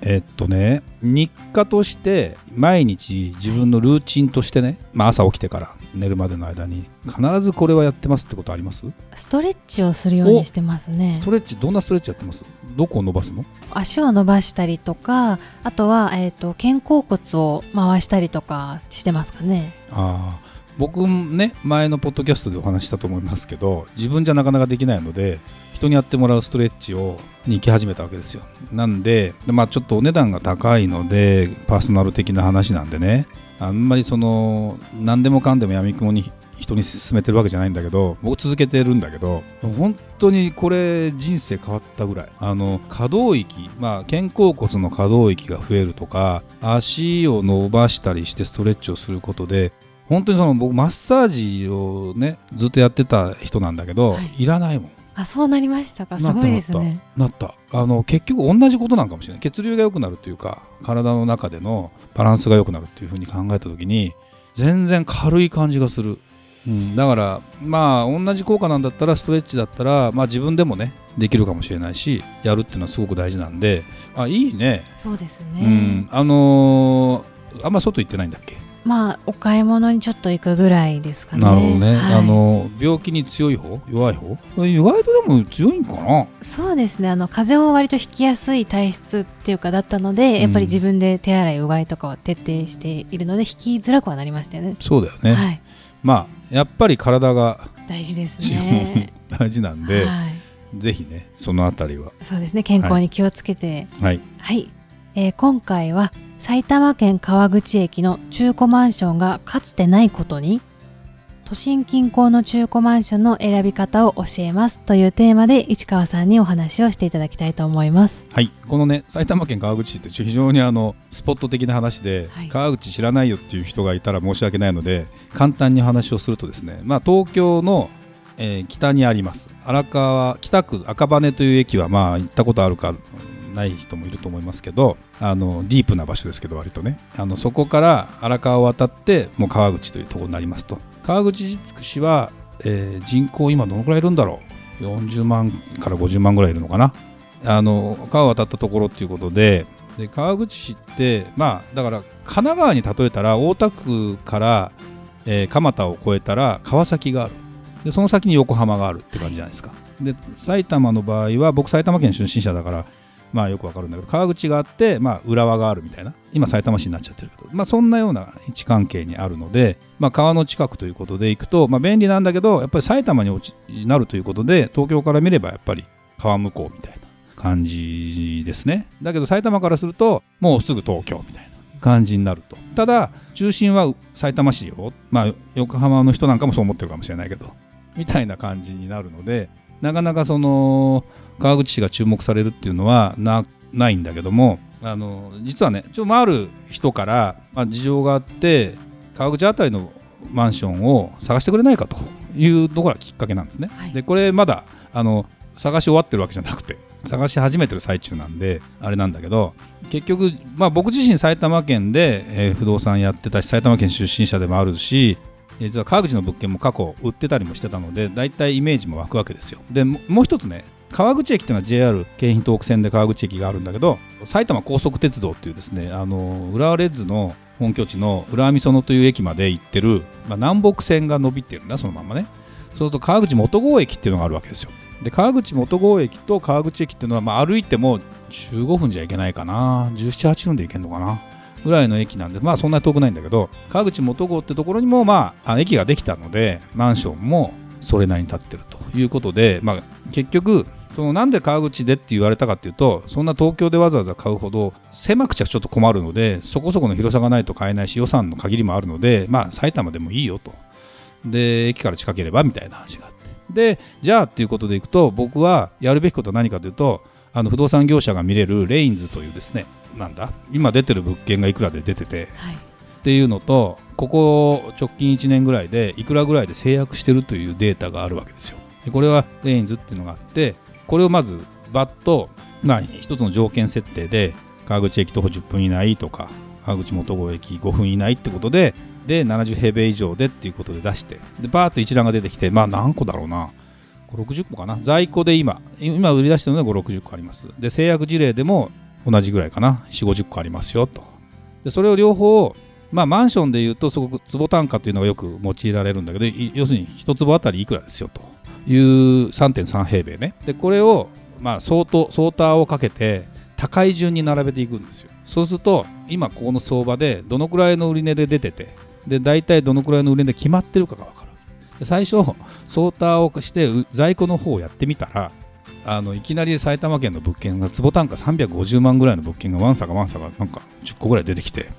えっとね日課として毎日自分のルーチンとしてね、まあ、朝起きてから寝るまでの間に必ずこれはやってますってことあります？ストレッチをするようにしてますね。ストレッチどんなストレッチやってます？どこを伸ばすの？足を伸ばしたりとかあとは、えーと、肩甲骨を回したりとかしてますかね。ああ僕ね前のポッドキャストでお話したと思いますけど自分じゃなかなかできないので人にやってもらうストレッチをに行き始めたわけですよ。なんでまあちょっとお値段が高いのでパーソナル的な話なんでね。あんまりその何でもかんでもやみくもに人に勧めてるわけじゃないんだけど僕続けてるんだけど本当にこれ人生変わったぐらい。あの可動域まあ肩甲骨の可動域が増えるとか足を伸ばしたりしてストレッチをすることで本当にその僕マッサージをねずっとやってた人なんだけど、はい、いらないもん。あそうなりましたか。すごいですね。なった。あの結局同じことなんかもしれない。血流が良くなるというか体の中でのバランスが良くなるっていうふうに考えた時に全然軽い感じがする、うん、だからまあ同じ効果なんだったらストレッチだったら、まあ、自分でもねできるかもしれないしやるっていうのはすごく大事なんであいいね。そうですね、うん、あのー、あんま外行ってないんだっけ？まあお買い物にちょっと行くぐらいですかね。なるほどね。はい、あの病気に強い方、弱い方、意外とでも強いんかな？そうですね。あの風邪を割とひきやすい体質っていうかだったので、やっぱり自分で手洗いうがいとかを徹底しているので、引きづらくはなりましたよね。そうだよね。はい、まあやっぱり体が大事ですね。大事なんで、はい、ぜひねそのあたりは。そうですね。健康に気をつけて。はい。はい。えー、今回は埼玉県川口駅の中古マンションがかつてないことに都心近郊の中古マンションの選び方を教えますというテーマで市川さんにお話をしていただきたいと思います。はい。このね埼玉県川口市って非常にあのスポット的な話で、はい、川口知らないよっていう人がいたら申し訳ないので簡単に話をするとですねまあ東京のえー、北にあります。荒川北区赤羽という駅はまあ行ったことあるかない人もいると思いますけどあのディープな場所ですけど割とね。あのそこから荒川を渡ってもう川口というところになりますと。川口市は、えー、人口今どのくらいいるんだろう？40万から50万ぐらいいるのかな？あの川を渡ったところっていうことでで川口市ってまあだから神奈川に例えたら大田区から、えー、蒲田を越えたら川崎がある。でその先に横浜があるって感じじゃないですか。で埼玉の場合は僕埼玉県出身者だからまあよくわかるんだけど川口があって、まあ、浦和があるみたいな。今埼玉市になっちゃってるけど、まあ、そんなような位置関係にあるので、まあ、川の近くということで行くと、まあ、便利なんだけどやっぱり埼玉に落ちなるということで東京から見ればやっぱり川向こうみたいな感じですね。だけど埼玉からするともうすぐ東京みたいな感じになると。ただ中心は埼玉市よ。まあ横浜の人なんかもそう思ってるかもしれないけど。みたいな感じになるのでなかなかその川口市が注目されるっていうのはなないんだけどもあの実はねちょっとある人から、まあ、事情があって川口あたりのマンションを探してくれないかというところがきっかけなんですね。はい、でこれまだあの探し終わってるわけじゃなくて探し始めてる最中なんであれなんだけど結局、まあ、僕自身埼玉県で、えー、不動産やってたし埼玉県出身者でもあるし実は川口の物件も過去売ってたりもしてたので大体イメージも湧くわけですよでもう一つね川口駅っていうのは JR 京浜東北線で川口駅があるんだけど埼玉高速鉄道っていうですねあの浦和レッズの本拠地の浦和美園という駅まで行ってる、まあ、南北線が伸びてるんだそのままね。そうすると川口元郷駅っていうのがあるわけですよ。で川口元郷駅と川口駅っていうのは、まあ、歩いても15分じゃいけないかな。1718分で行けるのかな。ぐらいの駅なんでまあそんなに遠くないんだけど川口元郷ってところにもまあ駅ができたのでマンションもそれなりに建ってるということで、まあ、結局そのなんで川口でって言われたかっていうとそんな東京でわざわざ買うほど狭くちゃちょっと困るのでそこそこの広さがないと買えないし予算の限りもあるのでまあ埼玉でもいいよと。で駅から近ければみたいな話があって。でじゃあっていうことでいくと僕はやるべきことは何かというとあの不動産業者が見れるレインズというですねなんだ今出てる物件がいくらで出てて、はい、っていうのとここ直近1年ぐらいでいくらぐらいで制約してるというデータがあるわけですよ。でこれはレインズっていうのがあってこれをまずバッと、まあ、一つの条件設定で川口駅徒歩10分以内とか川口元郷駅5分以内ってことでで70平米以上でっていうことで出してでバーッと一覧が出てきてまあ何個だろうな。60個かな。在庫で今今売り出してるのは560個あります。で制約事例でも同じぐらいかな。4 5 0個ありますよと。でそれを両方まあマンションでいうとすごく坪単価というのがよく用いられるんだけど要するに1坪あたりいくらですよと。いう3.3平米ね。でこれをまあ相当相当をかけて高い順に並べていくんですよ。そうすると今ここの相場でどのくらいの売値で出ててで大体どのくらいの売値で決まってるかが分かる。で最初ソーターをして在庫の方をやってみたらあのいきなり埼玉県の物件が坪単価350万ぐらいの物件がワンサがワンサがなんか10個ぐらい出てきて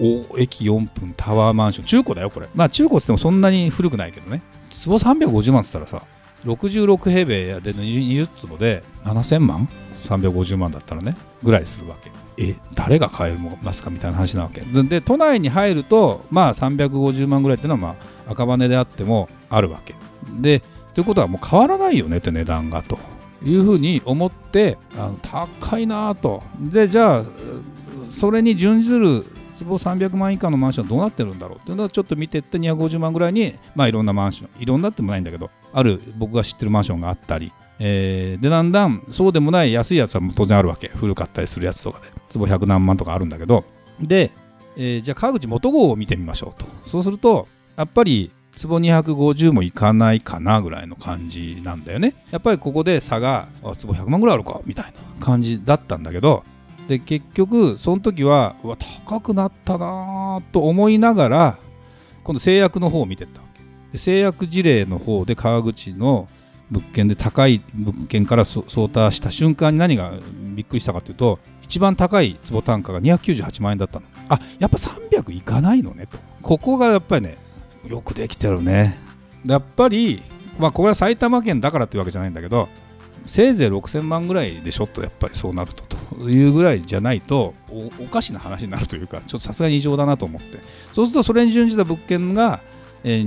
お駅4分タワーマンション。中古だよこれ。まあ中古っつってもそんなに古くないけどね。坪350万っつったらさ66平米で20坪で7000万350万だったらねぐらいするわけ。え誰が買えますかみたいな話なわけ。で都内に入るとまあ350万ぐらいっていうのはまあ赤羽であってもあるわけ。でということはもう変わらないよねって値段がと。いうふうに思ってあの高いなと。でじゃあそれに準ずる坪300万以下のマンションどうなってるんだろうっていうのをちょっと見ていって250万ぐらいにまあいろんなマンションいろんなってもないんだけどある僕が知ってるマンションがあったりえー、でだんだんそうでもない安いやつは当然あるわけ。古かったりするやつとかで。坪100何万とかあるんだけど。で、えー、じゃあ川口元郷を見てみましょうと。そうするとやっぱり坪250もいかないかなぐらいの感じなんだよね。やっぱりここで差が坪100万ぐらいあるかみたいな感じだったんだけどで結局その時はうわ高くなったなと思いながら今度制約の方を見てったわけ。で制約事例の方で川口の物件で高い物件から相対した瞬間に何がびっくりしたかというと一番高い坪単価が298万円だったの。あやっぱ300いかないのねと。ここがやっぱりねよくできてるね。やっぱりまあこれは埼玉県だからっていうわけじゃないんだけどせいぜい6000万ぐらいでしょとやっぱりそうなるとと。いうぐらいじゃないとおかしな話になるというかちょっとさすがに異常だなと思って。そうするとそれに準じた物件がえー、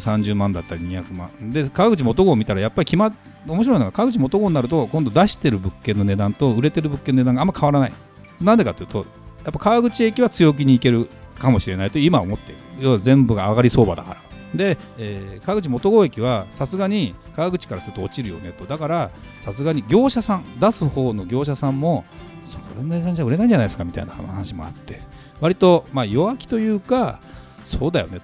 230万だったり200万。で川口元郷を見たらやっぱり決まっ面白いのが川口元郷になると今度出してる物件の値段と売れてる物件の値段があんま変わらない。なんでかというとやっぱ川口駅は強気に行けるかもしれないと今思っている。要は全部が上がり相場だから。で、えー、川口元郷駅はさすがに川口からすると落ちるよねと。だからさすがに業者さん出す方の業者さんもそれの値段じゃ売れないんじゃないですかみたいな話もあって。割とまあ弱気というかそうだよね。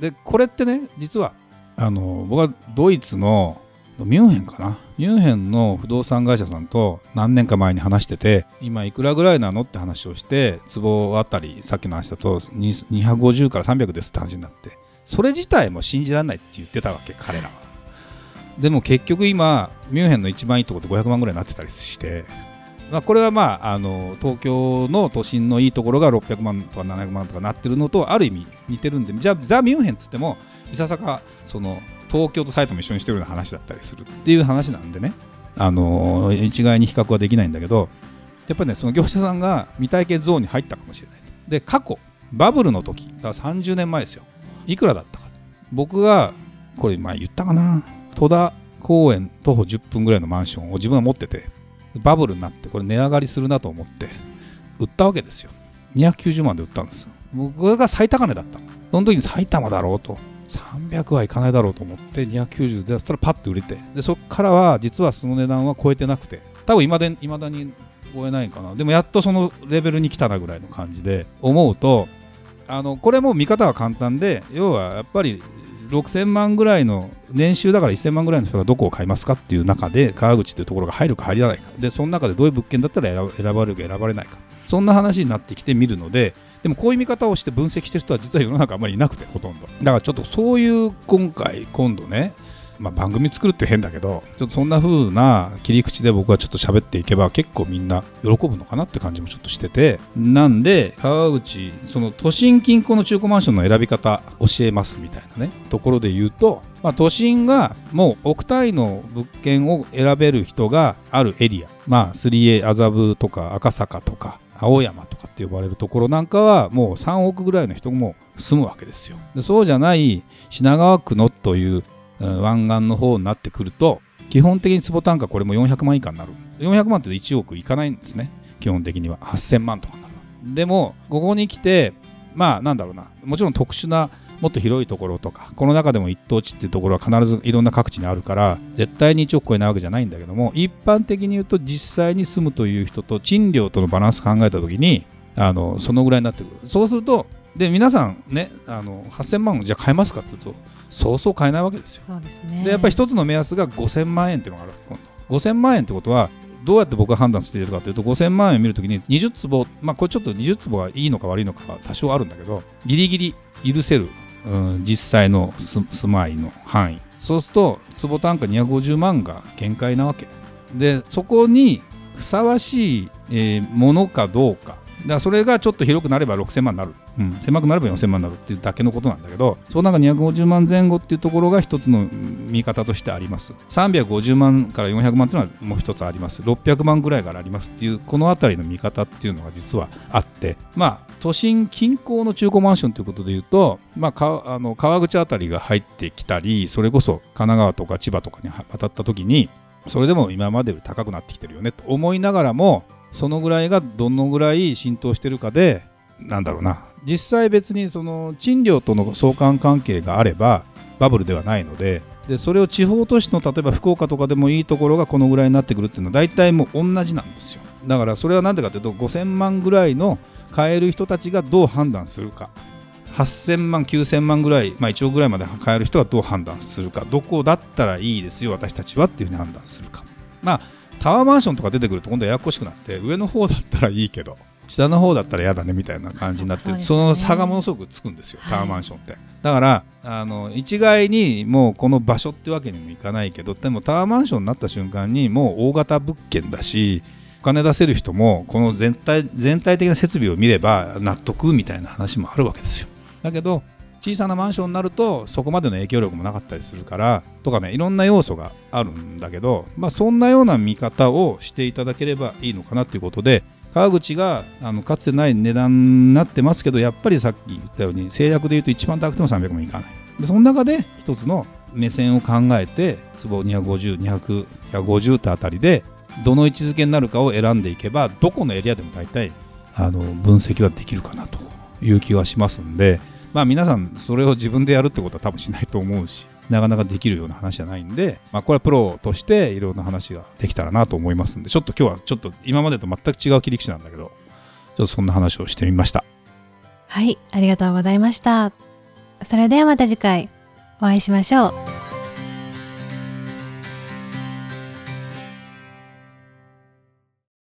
でこれってね実はあの僕はドイツのミュンヘンかな？ミュンヘンの不動産会社さんと何年か前に話してて今いくらぐらいなのって話をして坪あたりさっきの話だと250から300ですって話になって。それ自体も信じられないって言ってたわけ彼らは。でも結局今ミュンヘンの一番いいところで500万ぐらいになってたりしてまあ、これはまああの東京の都心のいいところが600万とか700万とかなってるのとある意味似てるんでじゃあザ・ミュンヘンっつってもいささかその東京と埼玉一緒にしてるような話だったりするっていう話なんでね。あの一概に比較はできないんだけどやっぱりねその業者さんが未体験ゾーンに入ったかもしれないで過去バブルの時だから30年前ですよ。いくらだったか。僕がこれ前言ったかな。戸田公園徒歩10分ぐらいのマンションを自分が持っててバブルになってこれ値上がりするなと思って売ったわけですよ。290万で売ったんですよ。僕が最高値だったその時に埼玉だろうと。300はいかないだろうと思って290でそしたらパッと売れて。でそこからは実はその値段は超えてなくて。多分いまだに超えないかな。でもやっとそのレベルに来たなぐらいの感じで思うとあのこれも見方は簡単で要はやっぱり6000万ぐらいの年収だから1000万ぐらいの人がどこを買いますかっていう中で川口っていうところが入るか入らないか。でその中でどういう物件だったら選ばれるか選ばれないか。そんな話になってきてみるのででもこういう見方をして分析してる人は実は世の中あんまりいなくてほとんど。だからちょっとそういう今回今度ねまあ、番組作るって変だけどちょっとそんな風な切り口で僕はちょっと喋っていけば結構みんな喜ぶのかなって感じもちょっとしててなんで川口その都心近郊の中古マンションの選び方教えますみたいなねところで言うと、まあ、都心がもう億単位の物件を選べる人があるエリアまあ 3A 麻布とか赤坂とか青山とかって呼ばれるところなんかはもう3億ぐらいの人も住むわけですよ。でそうじゃない品川区のという湾岸の方になってくると基本的に坪単価これも400万以下になる。400万って1億いかないんですね。基本的には。8000万とかになる。でもここに来てまあなんだろうな。もちろん特殊なもっと広いところとかこの中でも一等地っていうところは必ずいろんな各地にあるから絶対に1億超えないわけじゃないんだけども一般的に言うと実際に住むという人と賃料とのバランス考えた時にあのそのぐらいになってくる。そうするとで皆さんねあの8000万じゃあ買えますかっていうとそうそう買えないわけですよ。そうですね、でやっぱり一つの目安が5000万円っていうのがある。今度5000万円ってことはどうやって僕が判断しているかというと5000万円を見るときに20坪まあこれちょっと20坪がいいのか悪いのかは多少あるんだけどギリギリ許せるうん、実際の住まいの範囲。そうすると坪単価250万が限界なわけ。でそこにふさわしい、えー、ものかどうかだからそれがちょっと広くなれば6000万になる、うん、狭くなれば4000万になるっていうだけのことなんだけどその中250万前後っていうところが一つの見方としてあります。350万から400万っていうのはもう一つあります。600万ぐらいからありますっていうこの辺りの見方っていうのが実はあって。まあ都心近郊の中古マンションということでいうと、まあ、かあの川口辺りが入ってきたりそれこそ神奈川とか千葉とかに渡った時にそれでも今までより高くなってきてるよねと思いながらもそのぐらいがどのぐらい浸透してるかでなんだろうな。実際別にその賃料との相関関係があればバブルではないのででそれを地方都市の例えば福岡とかでもいいところがこのぐらいになってくるっていうのは大体もう同じなんですよ。だからそれは何でかというと5000万ぐらいの買える人たちがどう判断するか。8000万9000万ぐらい、まあ、1億ぐらいまで買える人がどう判断するか。どこだったらいいですよ私たちはっていうふうに判断するか。まあタワーマンションとか出てくると今度ややこしくなって上の方だったらいいけど下の方だったら嫌だねみたいな感じになってそ,、ね、その差がものすごくつくんですよ、タワーマンションって、だからあの一概にもうこの場所ってわけにもいかないけどでもタワーマンションになった瞬間にもう大型物件だしお金出せる人もこの全体全体的な設備を見れば納得みたいな話もあるわけですよ。だけど小さなマンションになるとそこまでの影響力もなかったりするからとかねいろんな要素があるんだけど、まあ、そんなような見方をしていただければいいのかなということで川口があのかつてない値段になってますけどやっぱりさっき言ったように制約でいうと一番高くても300万いかない。でその中で一つの目線を考えて坪250250ってあたりでどの位置づけになるかを選んでいけばどこのエリアでも大体あの分析はできるかなという気はしますんでまあ皆さんそれを自分でやるってことは多分しないと思うしなかなかできるような話じゃないんで、まあ、これはプロとしていろんな話ができたらなと思いますんでちょっと今日はちょっと今までと全く違う切り口なんだけどちょっとそんな話をしてみました。はいありがとうございました。それではまた次回お会いしましょう。